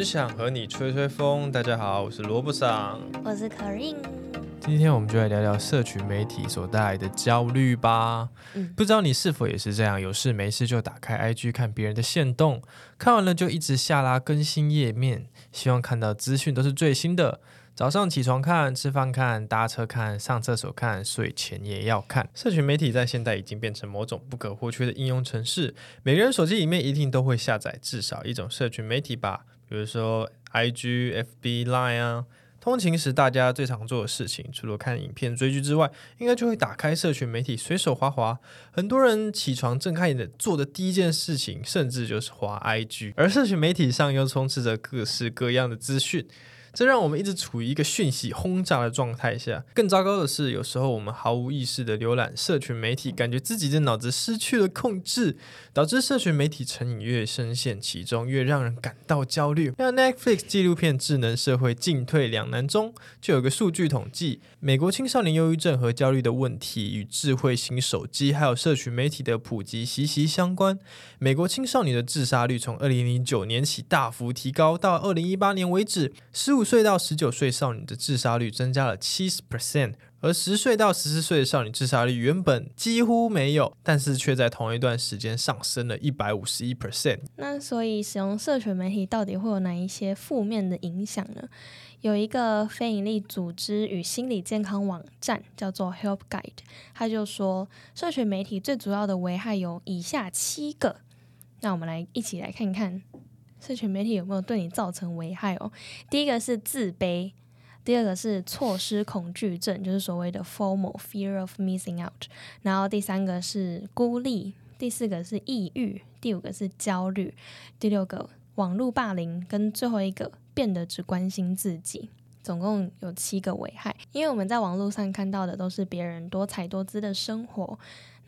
只想和你吹吹风。大家好，我是萝卜桑，我是 k a r i n 今天我们就来聊聊社群媒体所带来的焦虑吧。嗯，不知道你是否也是这样，有事没事就打开 IG 看别人的线动，看完了就一直下拉更新页面，希望看到资讯都是最新的。早上起床看，吃饭看，搭车看，上厕所看，睡前也要看。社群媒体在现代已经变成某种不可或缺的应用程式，每个人手机里面一定都会下载至少一种社群媒体吧，比如说 IG、FB、Line 啊。通勤时大家最常做的事情，除了看影片、追剧之外，应该就会打开社群媒体随手滑滑。很多人起床睁开眼的做的第一件事情，甚至就是滑 IG，而社群媒体上又充斥着各式各样的资讯。这让我们一直处于一个讯息轰炸的状态下。更糟糕的是，有时候我们毫无意识的浏览社群媒体，感觉自己的脑子失去了控制，导致社群媒体成瘾越深陷其中，越让人感到焦虑。那 Netflix 纪录片《智能社会进退两难》中就有个数据统计，美国青少年忧郁症和焦虑的问题与智慧型手机还有社群媒体的普及息息相关。美国青少年的自杀率从二零零九年起大幅提高，到二零一八年为止，十五。五岁到十九岁少女的自杀率增加了七十 percent，而十岁到十四岁的少女自杀率原本几乎没有，但是却在同一段时间上升了一百五十一 percent。那所以使用社群媒体到底会有哪一些负面的影响呢？有一个非营利组织与心理健康网站叫做 Help Guide，他就说社群媒体最主要的危害有以下七个。那我们来一起来看看。社群媒体有没有对你造成危害哦？第一个是自卑，第二个是错失恐惧症，就是所谓的 formal fear of Missing Out），然后第三个是孤立，第四个是抑郁，第五个是焦虑，第六个网络霸凌，跟最后一个变得只关心自己。总共有七个危害，因为我们在网络上看到的都是别人多彩多姿的生活。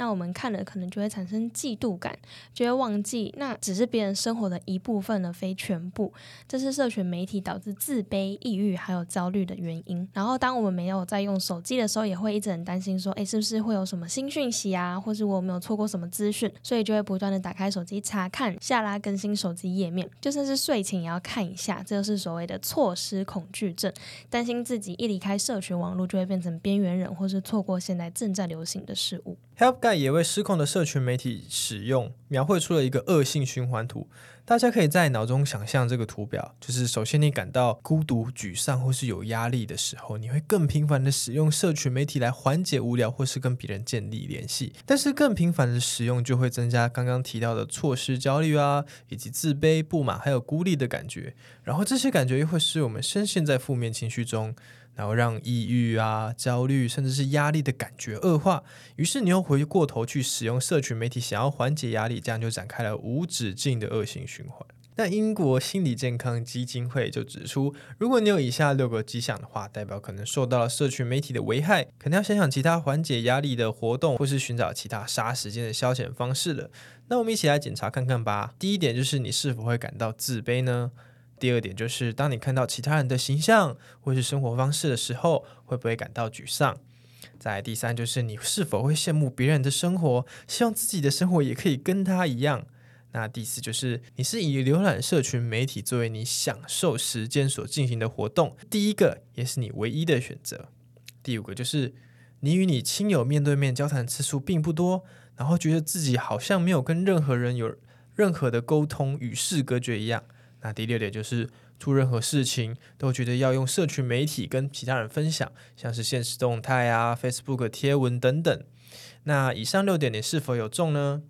那我们看了可能就会产生嫉妒感，就会忘记那只是别人生活的一部分而非全部。这是社群媒体导致自卑、抑郁还有焦虑的原因。然后，当我们没有在用手机的时候，也会一直很担心说，哎，是不是会有什么新讯息啊，或是我没有错过什么资讯？所以就会不断的打开手机查看、下拉更新手机页面，就算是睡前也要看一下。这就是所谓的错失恐惧症，担心自己一离开社群网络就会变成边缘人，或是错过现在正在流行的事物。Help Guy 也为失控的社群媒体使用描绘出了一个恶性循环图。大家可以在脑中想象这个图表，就是首先你感到孤独、沮丧或是有压力的时候，你会更频繁的使用社群媒体来缓解无聊或是跟别人建立联系。但是更频繁的使用就会增加刚刚提到的错失焦虑啊，以及自卑、不满还有孤立的感觉。然后这些感觉又会使我们深陷在负面情绪中。然后让抑郁啊、焦虑，甚至是压力的感觉恶化，于是你又回过头去使用社群媒体，想要缓解压力，这样就展开了无止境的恶性循环。那英国心理健康基金会就指出，如果你有以下六个迹象的话，代表可能受到了社群媒体的危害，可能要想想其他缓解压力的活动，或是寻找其他杀时间的消遣方式了。那我们一起来检查看看吧。第一点就是你是否会感到自卑呢？第二点就是，当你看到其他人的形象或是生活方式的时候，会不会感到沮丧？再第三就是，你是否会羡慕别人的生活，希望自己的生活也可以跟他一样？那第四就是，你是以浏览社群媒体作为你享受时间所进行的活动，第一个也是你唯一的选择。第五个就是，你与你亲友面对面交谈次数并不多，然后觉得自己好像没有跟任何人有任何的沟通，与世隔绝一样。那第六点就是做任何事情都觉得要用社群媒体跟其他人分享，像是现实动态啊、Facebook 贴文等等。那以上六点你是否有中呢？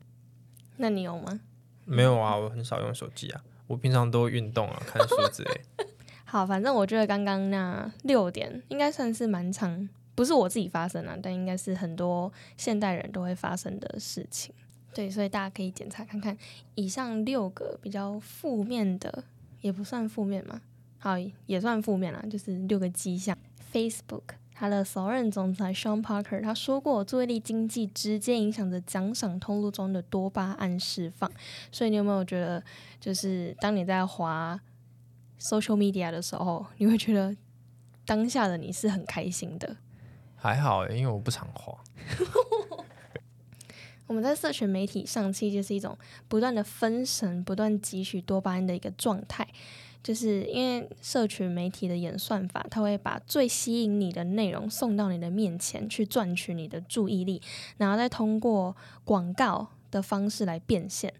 那你有吗？没有啊，我很少用手机啊，我平常都运动啊、看书之类。好，反正我觉得刚刚那六点应该算是蛮长，不是我自己发生啊，但应该是很多现代人都会发生的事情。对，所以大家可以检查看看，以上六个比较负面的，也不算负面嘛，好，也算负面啦，就是六个迹象。Facebook 它的首任总裁 Sean Parker 他说过，注意力经济直接影响着奖赏通路中的多巴胺释放。所以你有没有觉得，就是当你在滑 social media 的时候，你会觉得当下的你是很开心的？还好，因为我不常滑。我们在社群媒体上，其实就是一种不断的分神、不断汲取多巴胺的一个状态。就是因为社群媒体的演算法，它会把最吸引你的内容送到你的面前，去赚取你的注意力，然后再通过广告的方式来变现。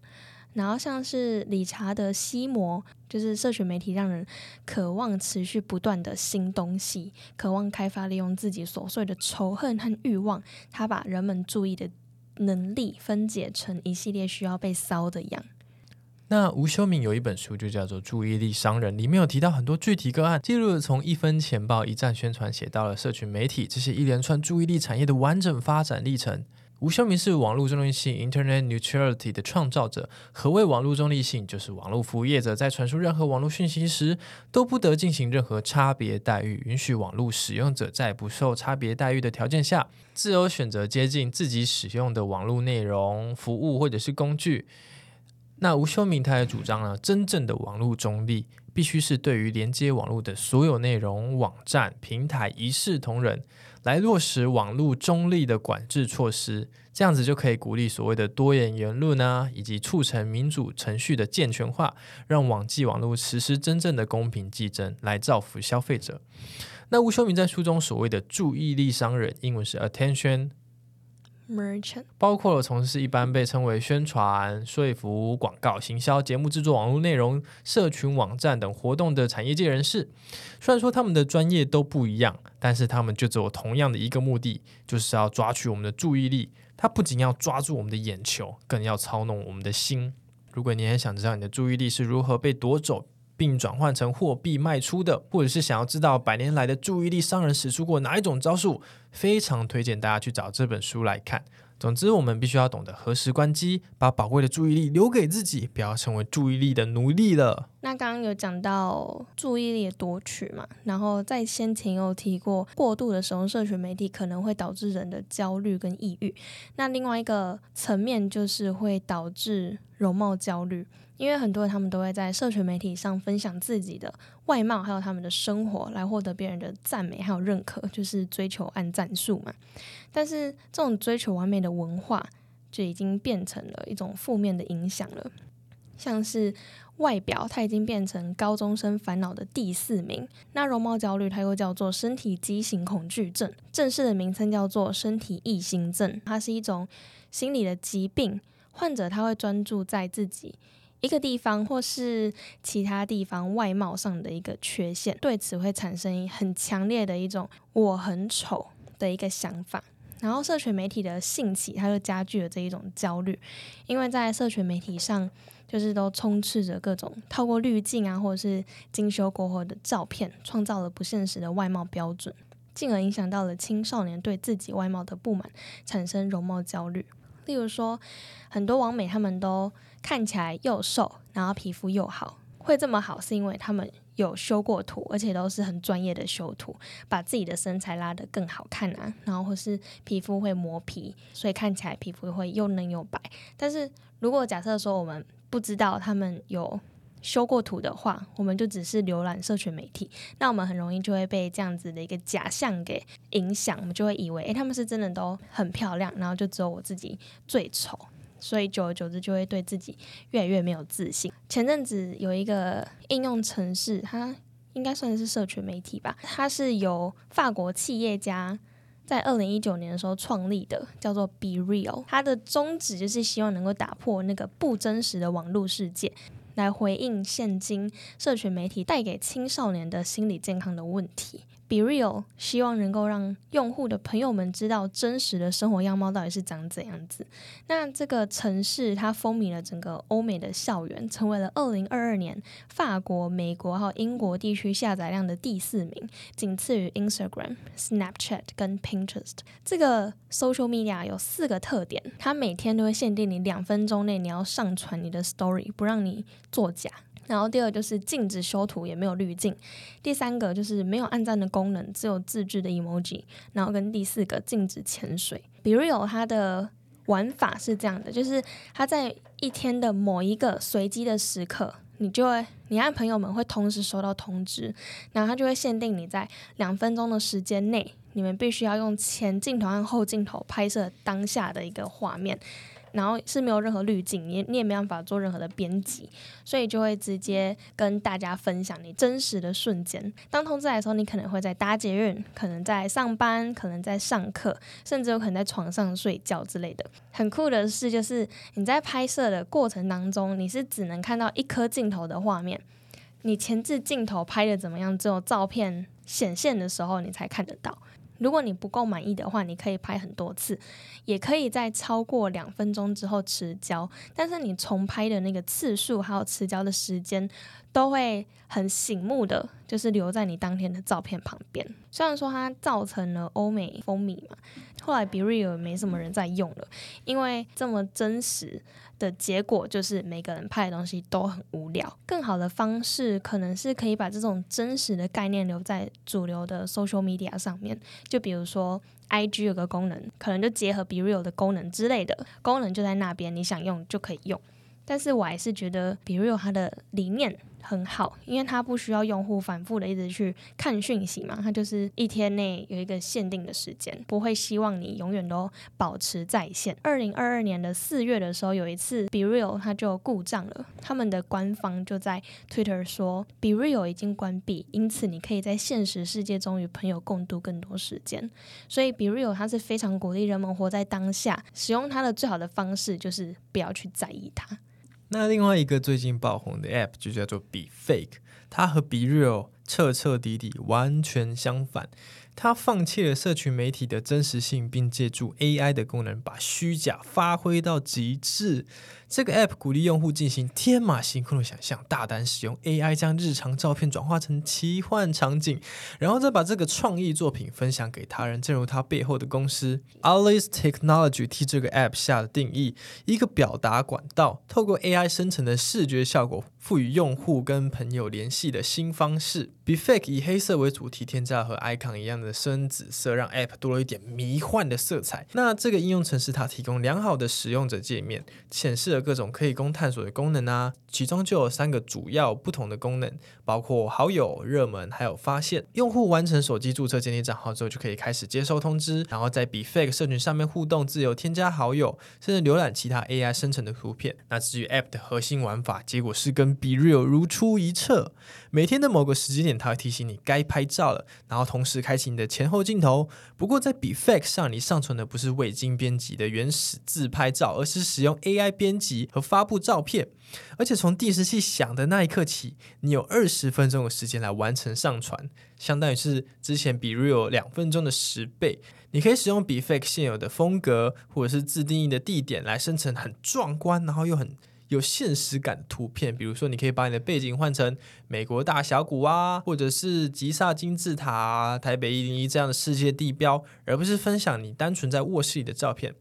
然后像是理查德·西摩，就是社群媒体让人渴望持续不断的新东西，渴望开发利用自己琐碎的仇恨和欲望，他把人们注意的能力分解成一系列需要被骚的样。那吴修敏有一本书就叫做《注意力商人》，里面有提到很多具体个案，记录了从一分钱报、一站宣传，写到了社群媒体这些一连串注意力产业的完整发展历程。吴修明是网络中立性 （Internet Neutrality） 的创造者。何谓网络中立性？就是网络服务业者在传输任何网络讯息时，都不得进行任何差别待遇，允许网络使用者在不受差别待遇的条件下，自由选择接近自己使用的网络内容、服务或者是工具。那吴修明他也主张呢，真正的网络中立必须是对于连接网络的所有内容、网站、平台一视同仁，来落实网络中立的管制措施，这样子就可以鼓励所谓的多元言论啊，以及促成民主程序的健全化，让网际网络实施真正的公平竞争，来造福消费者。那吴修明在书中所谓的注意力商人，英文是 attention。Merchant 包括了从事一般被称为宣传、说服、广告、行销、节目制作、网络内容、社群网站等活动的产业界人士。虽然说他们的专业都不一样，但是他们就只有同样的一个目的，就是要抓取我们的注意力。他不仅要抓住我们的眼球，更要操弄我们的心。如果你也想知道你的注意力是如何被夺走，并转换成货币卖出的，或者是想要知道百年来的注意力商人使出过哪一种招数，非常推荐大家去找这本书来看。总之，我们必须要懂得何时关机，把宝贵的注意力留给自己，不要成为注意力的奴隶了。那刚刚有讲到注意力的夺取嘛，然后在先前有提过，过度的使用社群媒体可能会导致人的焦虑跟抑郁。那另外一个层面就是会导致容貌焦虑。因为很多人他们都会在社群媒体上分享自己的外貌，还有他们的生活，来获得别人的赞美还有认可，就是追求按赞数嘛。但是这种追求完美的文化，就已经变成了一种负面的影响了。像是外表，它已经变成高中生烦恼的第四名。那容貌焦虑，它又叫做身体畸形恐惧症，正式的名称叫做身体异形症。它是一种心理的疾病，患者他会专注在自己。一个地方或是其他地方外貌上的一个缺陷，对此会产生很强烈的一种“我很丑”的一个想法。然后，社群媒体的兴起，它就加剧了这一种焦虑，因为在社群媒体上，就是都充斥着各种透过滤镜啊，或者是精修过后的照片，创造了不现实的外貌标准，进而影响到了青少年对自己外貌的不满，产生容貌焦虑。例如说，很多网美他们都看起来又瘦，然后皮肤又好，会这么好是因为他们有修过图，而且都是很专业的修图，把自己的身材拉得更好看啊，然后或是皮肤会磨皮，所以看起来皮肤会又嫩又白。但是如果假设说我们不知道他们有。修过图的话，我们就只是浏览社群媒体，那我们很容易就会被这样子的一个假象给影响，我们就会以为，诶，他们是真的都很漂亮，然后就只有我自己最丑，所以久而久之就会对自己越来越没有自信。前阵子有一个应用程式，它应该算是社群媒体吧，它是由法国企业家在二零一九年的时候创立的，叫做 Be Real，它的宗旨就是希望能够打破那个不真实的网络世界。来回应现今社群媒体带给青少年的心理健康的问题。Be Real 希望能够让用户的朋友们知道真实的生活样貌到底是长怎样子。那这个城市它风靡了整个欧美的校园，成为了二零二二年法国、美国还有英国地区下载量的第四名，仅次于 Instagram、Snapchat 跟 Pinterest。这个 social media 有四个特点，它每天都会限定你两分钟内你要上传你的 story，不让你作假。然后第二就是禁止修图，也没有滤镜。第三个就是没有暗赞的功能，只有自制的 emoji。然后跟第四个禁止潜水。比如有它的玩法是这样的，就是它在一天的某一个随机的时刻，你就会你和朋友们会同时收到通知，然后它就会限定你在两分钟的时间内，你们必须要用前镜头和后镜头拍摄当下的一个画面。然后是没有任何滤镜，你你也没办法做任何的编辑，所以就会直接跟大家分享你真实的瞬间。当通知来的时候，你可能会在搭捷运，可能在上班，可能在上课，甚至有可能在床上睡觉之类的。很酷的是，就是你在拍摄的过程当中，你是只能看到一颗镜头的画面，你前置镜头拍的怎么样，只有照片显现的时候你才看得到。如果你不够满意的话，你可以拍很多次，也可以在超过两分钟之后持焦，但是你重拍的那个次数还有持焦的时间都会很醒目的，就是留在你当天的照片旁边。虽然说它造成了欧美风靡嘛，后来 Be Real 没什么人在用了，因为这么真实。的结果就是每个人拍的东西都很无聊。更好的方式可能是可以把这种真实的概念留在主流的 social media 上面，就比如说 IG 有个功能，可能就结合 Be Real 的功能之类的，功能就在那边，你想用就可以用。但是我还是觉得 Be Real 它的理念。很好，因为它不需要用户反复的一直去看讯息嘛，它就是一天内有一个限定的时间，不会希望你永远都保持在线。二零二二年的四月的时候，有一次 Be Real 它就故障了，他们的官方就在 Twitter 说 Be Real 已经关闭，因此你可以在现实世界中与朋友共度更多时间。所以 Be Real 它是非常鼓励人们活在当下，使用它的最好的方式就是不要去在意它。那另外一个最近爆红的 App 就叫做 Be Fake，它和 Be Real 彻彻底底完全相反。它放弃了社群媒体的真实性，并借助 AI 的功能，把虚假发挥到极致。这个 App 鼓励用户进行天马行空的想象，大胆使用 AI 将日常照片转化成奇幻场景，然后再把这个创意作品分享给他人。正如它背后的公司 Alice Technology 替这个 App 下的定义：一个表达管道，透过 AI 生成的视觉效果，赋予用户跟朋友联系的新方式。Be Fake 以黑色为主题，添加和 Icon 一样的深紫色，让 App 多了一点迷幻的色彩。那这个应用程式它提供良好的使用者界面，显示了各种可以供探索的功能啊，其中就有三个主要不同的功能，包括好友、热门还有发现。用户完成手机注册建立账号之后，就可以开始接收通知，然后在 Be Fake 社群上面互动，自由添加好友，甚至浏览其他 AI 生成的图片。那至于 App 的核心玩法，结果是跟 Be Real 如出一辙。每天的某个时间点，它会提醒你该拍照了，然后同时开启你的前后镜头。不过在 Be Fake 上，你上传的不是未经编辑的原始自拍照，而是使用 AI 编辑和发布照片。而且从计时器响的那一刻起，你有二十分钟的时间来完成上传，相当于是之前 Be Real 两分钟的十倍。你可以使用 Be Fake 现有的风格或者是自定义的地点来生成很壮观，然后又很。有现实感的图片，比如说，你可以把你的背景换成美国大峡谷啊，或者是吉萨金字塔、台北一零一这样的世界地标，而不是分享你单纯在卧室里的照片。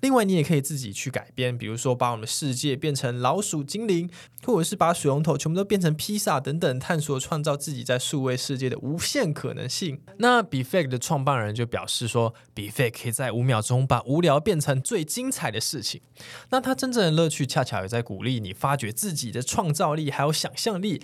另外，你也可以自己去改编，比如说把我们的世界变成老鼠精灵，或者是把水龙头全部都变成披萨等等，探索创造自己在数位世界的无限可能性。那 Be Fake 的创办人就表示说，Be Fake 可以在五秒钟把无聊变成最精彩的事情。那他真正的乐趣，恰巧也在鼓励你发掘自己的创造力，还有想象力，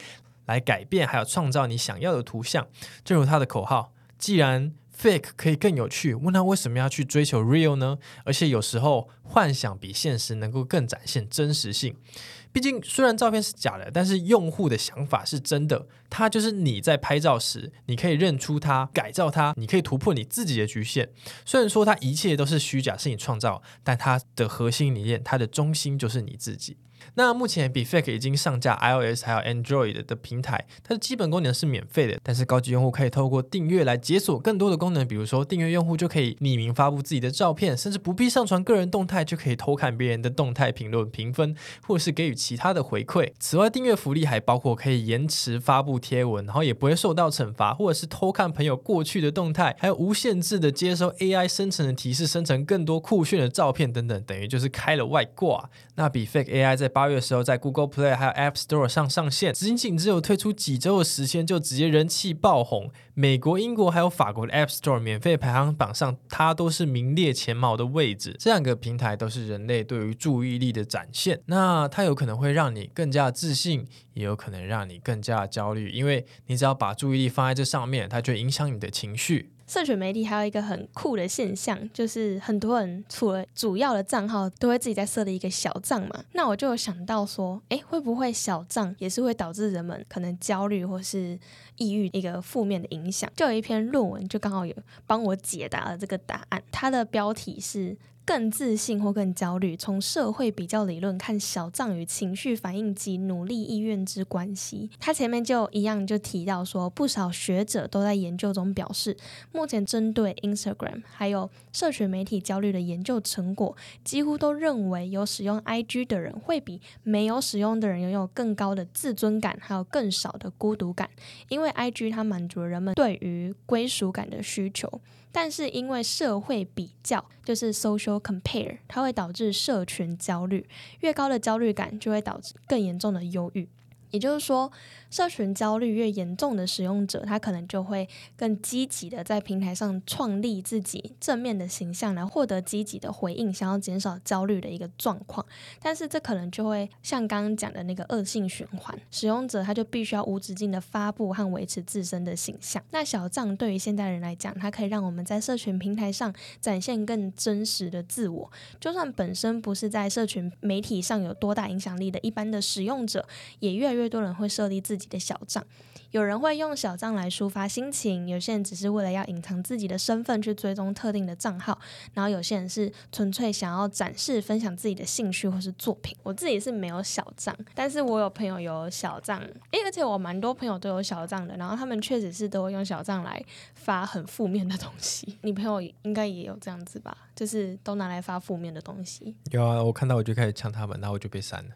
来改变还有创造你想要的图像。正如他的口号，既然 Fake 可以更有趣，问他为什么要去追求 Real 呢？而且有时候幻想比现实能够更展现真实性。毕竟虽然照片是假的，但是用户的想法是真的。它就是你在拍照时，你可以认出它，改造它，你可以突破你自己的局限。虽然说它一切都是虚假，是你创造，但它的核心理念，它的中心就是你自己。那目前比 Fake 已经上架 iOS 还有 Android 的平台，它的基本功能是免费的，但是高级用户可以透过订阅来解锁更多的功能，比如说订阅用户就可以匿名发布自己的照片，甚至不必上传个人动态就可以偷看别人的动态评论评分，或者是给予其他的回馈。此外，订阅福利还包括可以延迟发布贴文，然后也不会受到惩罚，或者是偷看朋友过去的动态，还有无限制的接收 AI 生成的提示，生成更多酷炫的照片等等，等于就是开了外挂。那比 Fake AI 在八八月时候在 Google Play 还有 App Store 上上线，仅仅只有推出几周的时间就直接人气爆红。美国、英国还有法国的 App Store 免费排行榜上，它都是名列前茅的位置。这两个平台都是人类对于注意力的展现。那它有可能会让你更加自信，也有可能让你更加焦虑，因为你只要把注意力放在这上面，它就影响你的情绪。社群媒体还有一个很酷的现象，就是很多人除了主要的账号，都会自己在设立一个小账嘛。那我就有想到说，哎，会不会小账也是会导致人们可能焦虑或是抑郁一个负面的影响？就有一篇论文，就刚好有帮我解答了这个答案。它的标题是。更自信或更焦虑，从社会比较理论看小账与情绪反应及努力意愿之关系。他前面就一样就提到说，不少学者都在研究中表示，目前针对 Instagram 还有社群媒体焦虑的研究成果，几乎都认为有使用 IG 的人会比没有使用的人拥有更高的自尊感，还有更少的孤独感，因为 IG 它满足了人们对于归属感的需求。但是因为社会比较，就是 social compare，它会导致社群焦虑，越高的焦虑感就会导致更严重的忧郁。也就是说，社群焦虑越严重的使用者，他可能就会更积极的在平台上创立自己正面的形象，来获得积极的回应，想要减少焦虑的一个状况。但是这可能就会像刚刚讲的那个恶性循环，使用者他就必须要无止境的发布和维持自身的形象。那小账对于现代人来讲，它可以让我们在社群平台上展现更真实的自我，就算本身不是在社群媒体上有多大影响力的一般的使用者，也越来越多人会设立自己的小账，有人会用小账来抒发心情，有些人只是为了要隐藏自己的身份去追踪特定的账号，然后有些人是纯粹想要展示、分享自己的兴趣或是作品。我自己是没有小账，但是我有朋友有小账，诶，而且我蛮多朋友都有小账的，然后他们确实是都会用小账来发很负面的东西。你朋友应该也有这样子吧？就是都拿来发负面的东西。有啊，我看到我就开始呛他们，然后我就被删了。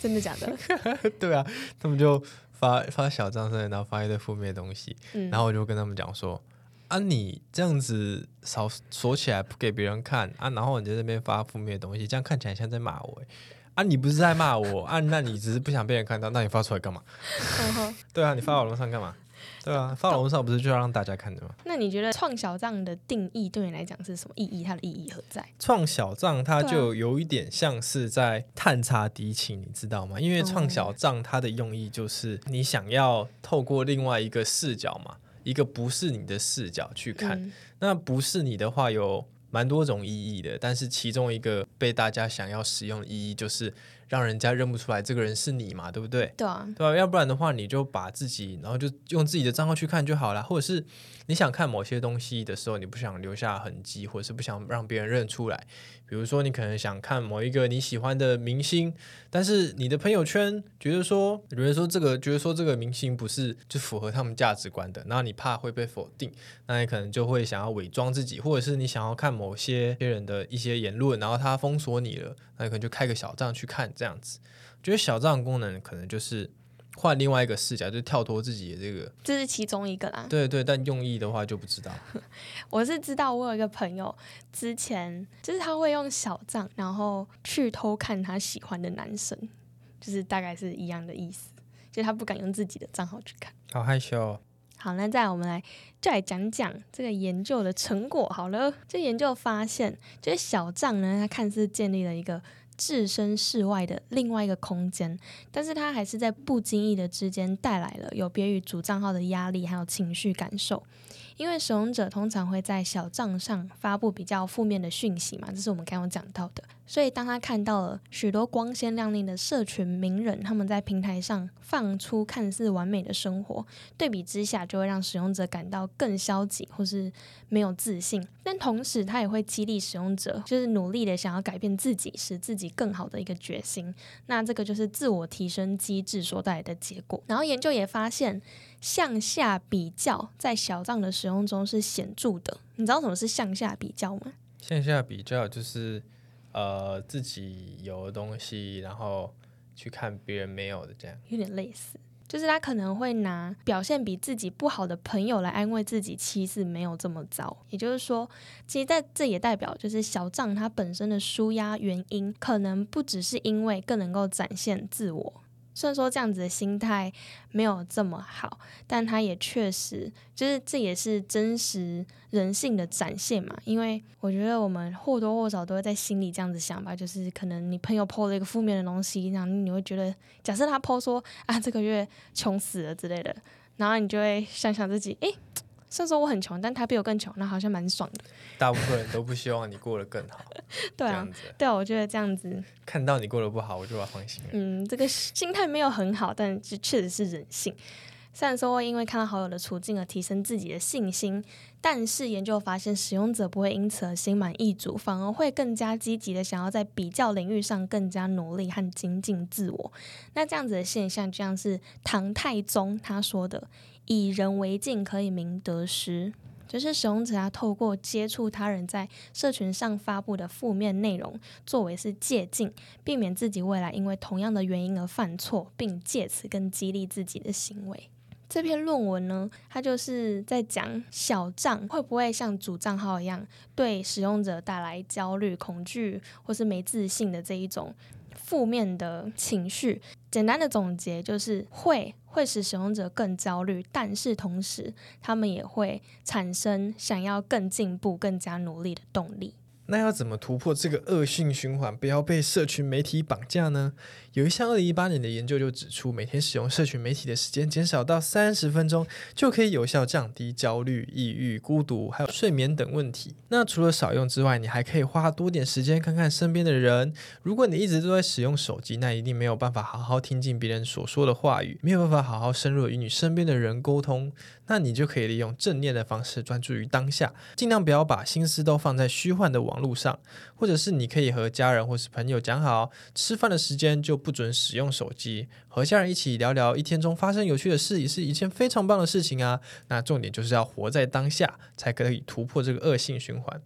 真的假的？对啊，他们就发发小账上，然后发一堆负面的东西，然后我就跟他们讲说：啊，你这样子少锁起来不给别人看啊，然后你在这边发负面的东西，这样看起来像在骂我。啊，你不是在骂我啊？那你只是不想被人看到，那你发出来干嘛？对啊，你发网络上干嘛？对啊，发网络上不是就要让大家看的吗？那你觉得创小账的定义对你来讲是什么意义？它的意义何在？创小账它就有一点像是在探查敌情，你知道吗？因为创小账它的用意就是你想要透过另外一个视角嘛，一个不是你的视角去看。那不是你的话，有蛮多种意义的，但是其中一个被大家想要使用的意义就是。让人家认不出来这个人是你嘛，对不对？对啊，对啊，要不然的话，你就把自己，然后就用自己的账号去看就好了，或者是你想看某些东西的时候，你不想留下痕迹，或者是不想让别人认出来。比如说，你可能想看某一个你喜欢的明星，但是你的朋友圈觉得说，觉得说这个，觉得说这个明星不是就符合他们价值观的，然后你怕会被否定，那你可能就会想要伪装自己，或者是你想要看某些别人的一些言论，然后他封锁你了，那可能就开个小账去看这样子。觉得小账功能可能就是。换另外一个视角，就跳脱自己的这个，这是其中一个啦。对对，但用意的话就不知道。我是知道，我有一个朋友，之前就是他会用小账，然后去偷看他喜欢的男生，就是大概是一样的意思，就他不敢用自己的账号去看。好害羞。好，那再我们来就来讲讲这个研究的成果。好了，这研究发现，就是小账呢，它看似建立了一个。置身事外的另外一个空间，但是它还是在不经意的之间带来了有别于主账号的压力，还有情绪感受。因为使用者通常会在小账上发布比较负面的讯息嘛，这是我们刚刚讲到的。所以当他看到了许多光鲜亮丽的社群名人，他们在平台上放出看似完美的生活，对比之下就会让使用者感到更消极或是没有自信。但同时，他也会激励使用者，就是努力的想要改变自己，使自己更好的一个决心。那这个就是自我提升机制所带来的结果。然后研究也发现，向下比较在小账的使用中是显著的。你知道什么是向下比较吗？向下比较就是呃自己有的东西，然后去看别人没有的，这样有点类似。就是他可能会拿表现比自己不好的朋友来安慰自己，其实没有这么糟。也就是说，其实在这也代表，就是小账他本身的舒压原因，可能不只是因为更能够展现自我。虽然说这样子的心态没有这么好，但他也确实就是这也是真实人性的展现嘛。因为我觉得我们或多或少都会在心里这样子想吧，就是可能你朋友抛了一个负面的东西，然后你会觉得，假设他抛说啊这个月穷死了之类的，然后你就会想想自己，诶。虽然说我很穷，但他比我更穷，那好像蛮爽的。大部分人都不希望你过得更好，对啊。对啊，我觉得这样子，看到你过得不好，我就要放心了。嗯，这个心态没有很好，但这确实是人性。虽然说会因为看到好友的处境而提升自己的信心，但是研究发现，使用者不会因此而心满意足，反而会更加积极的想要在比较领域上更加努力和精进自我。那这样子的现象，就像是唐太宗他说的：“以人为镜，可以明得失。”就是使用者要透过接触他人在社群上发布的负面内容，作为是借镜，避免自己未来因为同样的原因而犯错，并借此更激励自己的行为。这篇论文呢，它就是在讲小账会不会像主账号一样，对使用者带来焦虑、恐惧或是没自信的这一种负面的情绪。简单的总结就是会会使使用者更焦虑，但是同时他们也会产生想要更进步、更加努力的动力。那要怎么突破这个恶性循环，不要被社群媒体绑架呢？有一项二零一八年的研究就指出，每天使用社群媒体的时间减少到三十分钟，就可以有效降低焦虑、抑郁、孤独，还有睡眠等问题。那除了少用之外，你还可以花多点时间看看身边的人。如果你一直都在使用手机，那一定没有办法好好听进别人所说的话语，没有办法好好深入与你身边的人沟通。那你就可以利用正念的方式，专注于当下，尽量不要把心思都放在虚幻的网路上，或者是你可以和家人或是朋友讲好，吃饭的时间就不准使用手机，和家人一起聊聊一天中发生有趣的事，也是一件非常棒的事情啊。那重点就是要活在当下，才可以突破这个恶性循环。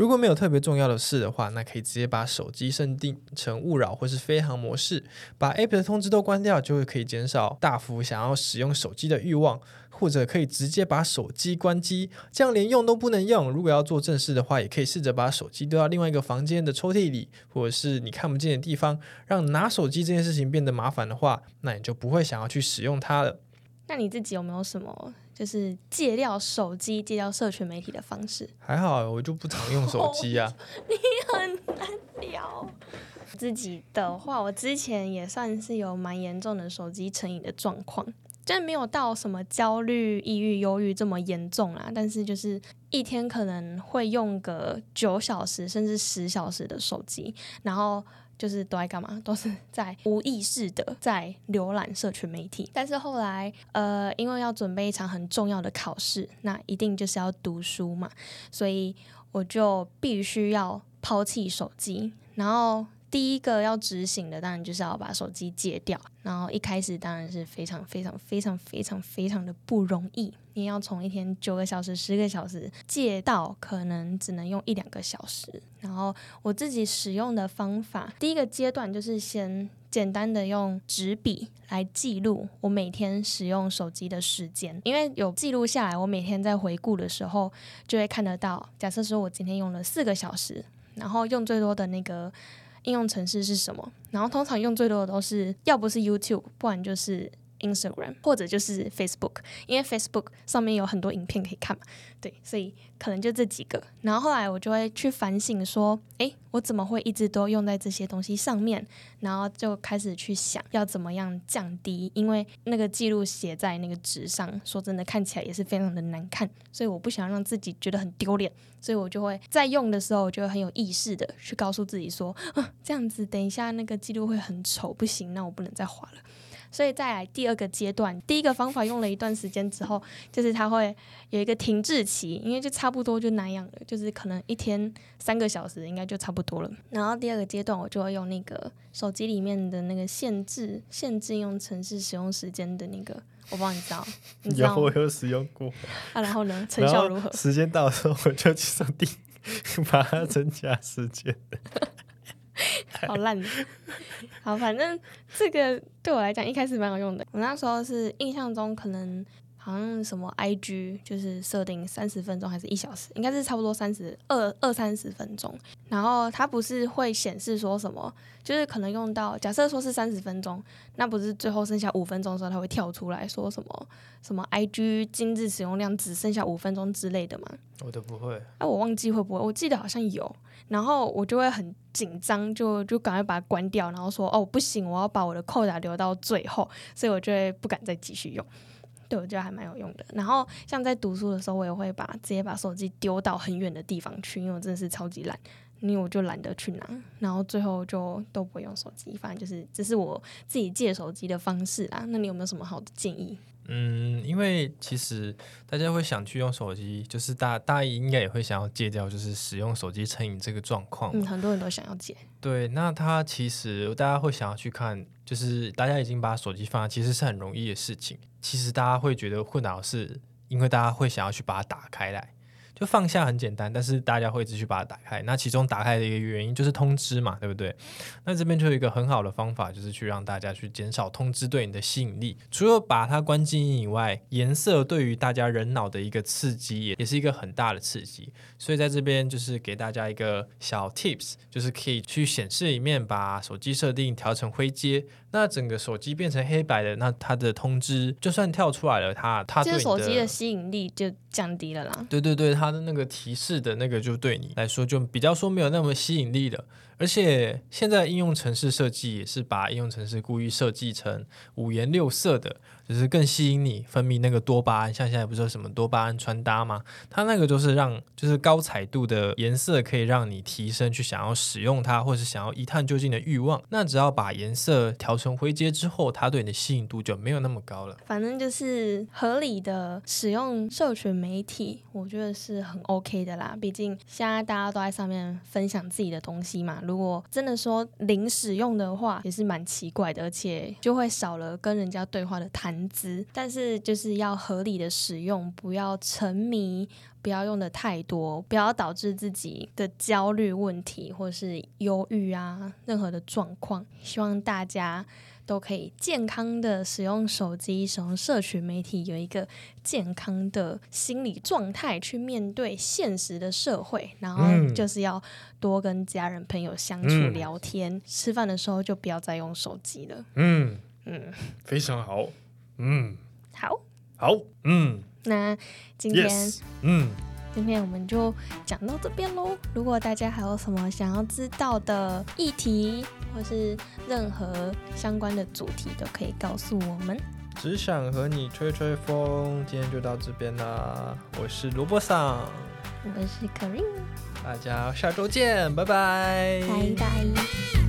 如果没有特别重要的事的话，那可以直接把手机设定成勿扰或是飞行模式，把 App 的通知都关掉，就会可以减少大幅想要使用手机的欲望。或者可以直接把手机关机，这样连用都不能用。如果要做正事的话，也可以试着把手机丢到另外一个房间的抽屉里，或者是你看不见的地方，让拿手机这件事情变得麻烦的话，那你就不会想要去使用它了。那你自己有没有什么就是戒掉手机、戒掉社群媒体的方式？还好，我就不常用手机啊。你很难聊。自己的话，我之前也算是有蛮严重的手机成瘾的状况，但没有到什么焦虑、抑郁、忧郁这么严重啦。但是就是一天可能会用个九小时甚至十小时的手机，然后。就是都在干嘛？都是在无意识的在浏览社群媒体。但是后来，呃，因为要准备一场很重要的考试，那一定就是要读书嘛，所以我就必须要抛弃手机。然后第一个要执行的，当然就是要把手机戒掉。然后一开始当然是非常非常非常非常非常的不容易，你要从一天九个小时、十个小时戒到可能只能用一两个小时。然后我自己使用的方法，第一个阶段就是先简单的用纸笔来记录我每天使用手机的时间，因为有记录下来，我每天在回顾的时候就会看得到。假设说我今天用了四个小时，然后用最多的那个。应用程式是什么？然后通常用最多的都是，要不是 YouTube，不然就是 Instagram，或者就是 Facebook，因为 Facebook 上面有很多影片可以看嘛。对，所以可能就这几个。然后后来我就会去反省说，诶，我怎么会一直都用在这些东西上面？然后就开始去想要怎么样降低，因为那个记录写在那个纸上，说真的看起来也是非常的难看，所以我不想让自己觉得很丢脸，所以我就会在用的时候，我就会很有意识的去告诉自己说，啊，这样子等一下那个记录会很丑，不行，那我不能再划了。所以再来第二个阶段，第一个方法用了一段时间之后，就是它会有一个停滞期，因为就差不多就那样了，就是可能一天三个小时应该就差不多了。然后第二个阶段，我就会用那个手机里面的那个限制限制用程式使用时间的那个，我帮你知道，你知道？有我有使用过，啊，然后呢，成效如何？时间到的时候我就去上订，把它增加时间。好烂的，好，反正这个对我来讲一开始蛮有用的。我那时候是印象中可能好像什么 IG 就是设定三十分钟还是一小时，应该是差不多三十二二三十分钟。然后它不是会显示说什么，就是可能用到假设说是三十分钟，那不是最后剩下五分钟的时候，它会跳出来说什么什么 IG 今日使用量只剩下五分钟之类的吗？我都不会，哎、我忘记会不会，我记得好像有，然后我就会很紧张，就就赶快把它关掉，然后说哦不行，我要把我的扣打留到最后，所以我就会不敢再继续用。对我觉得还蛮有用的。然后像在读书的时候，我也会把直接把手机丢到很远的地方去，因为我真的是超级懒，因为我就懒得去拿，然后最后就都不会用手机，反正就是这是我自己借手机的方式啦。那你有没有什么好的建议？嗯，因为其实大家会想去用手机，就是大大一应该也会想要戒掉，就是使用手机成瘾这个状况。嗯，很多人都想要戒。对，那他其实大家会想要去看，就是大家已经把手机放，其实是很容易的事情。其实大家会觉得困扰，是因为大家会想要去把它打开来。就放下很简单，但是大家会一直去把它打开。那其中打开的一个原因就是通知嘛，对不对？那这边就有一个很好的方法，就是去让大家去减少通知对你的吸引力。除了把它关静音以外，颜色对于大家人脑的一个刺激也也是一个很大的刺激。所以在这边就是给大家一个小 tips，就是可以去显示里面把手机设定调成灰阶。那整个手机变成黑白的，那它的通知就算跳出来了，它它对手机的吸引力就降低了啦。对对对，它的那个提示的那个就对你来说就比较说没有那么吸引力了。而且现在应用程式设计也是把应用程式故意设计成五颜六色的。就是更吸引你分泌那个多巴胺，像现在不是有什么多巴胺穿搭吗？它那个就是让就是高彩度的颜色可以让你提升去想要使用它，或是想要一探究竟的欲望。那只要把颜色调成灰阶之后，它对你的吸引度就没有那么高了。反正就是合理的使用社群媒体，我觉得是很 OK 的啦。毕竟现在大家都在上面分享自己的东西嘛。如果真的说零使用的话，也是蛮奇怪的，而且就会少了跟人家对话的谈。资，但是就是要合理的使用，不要沉迷，不要用的太多，不要导致自己的焦虑问题或是忧郁啊，任何的状况。希望大家都可以健康的使用手机，使用社群媒体，有一个健康的心理状态去面对现实的社会。然后就是要多跟家人朋友相处聊天，吃饭的时候就不要再用手机了。嗯嗯，非常好。嗯，好，好，嗯，那今天，嗯，今天我们就讲到这边喽。如果大家还有什么想要知道的议题，或是任何相关的主题，都可以告诉我们。只想和你吹吹风，今天就到这边啦。我是萝卜桑，我是 Karin，大家下周见，拜拜，拜拜。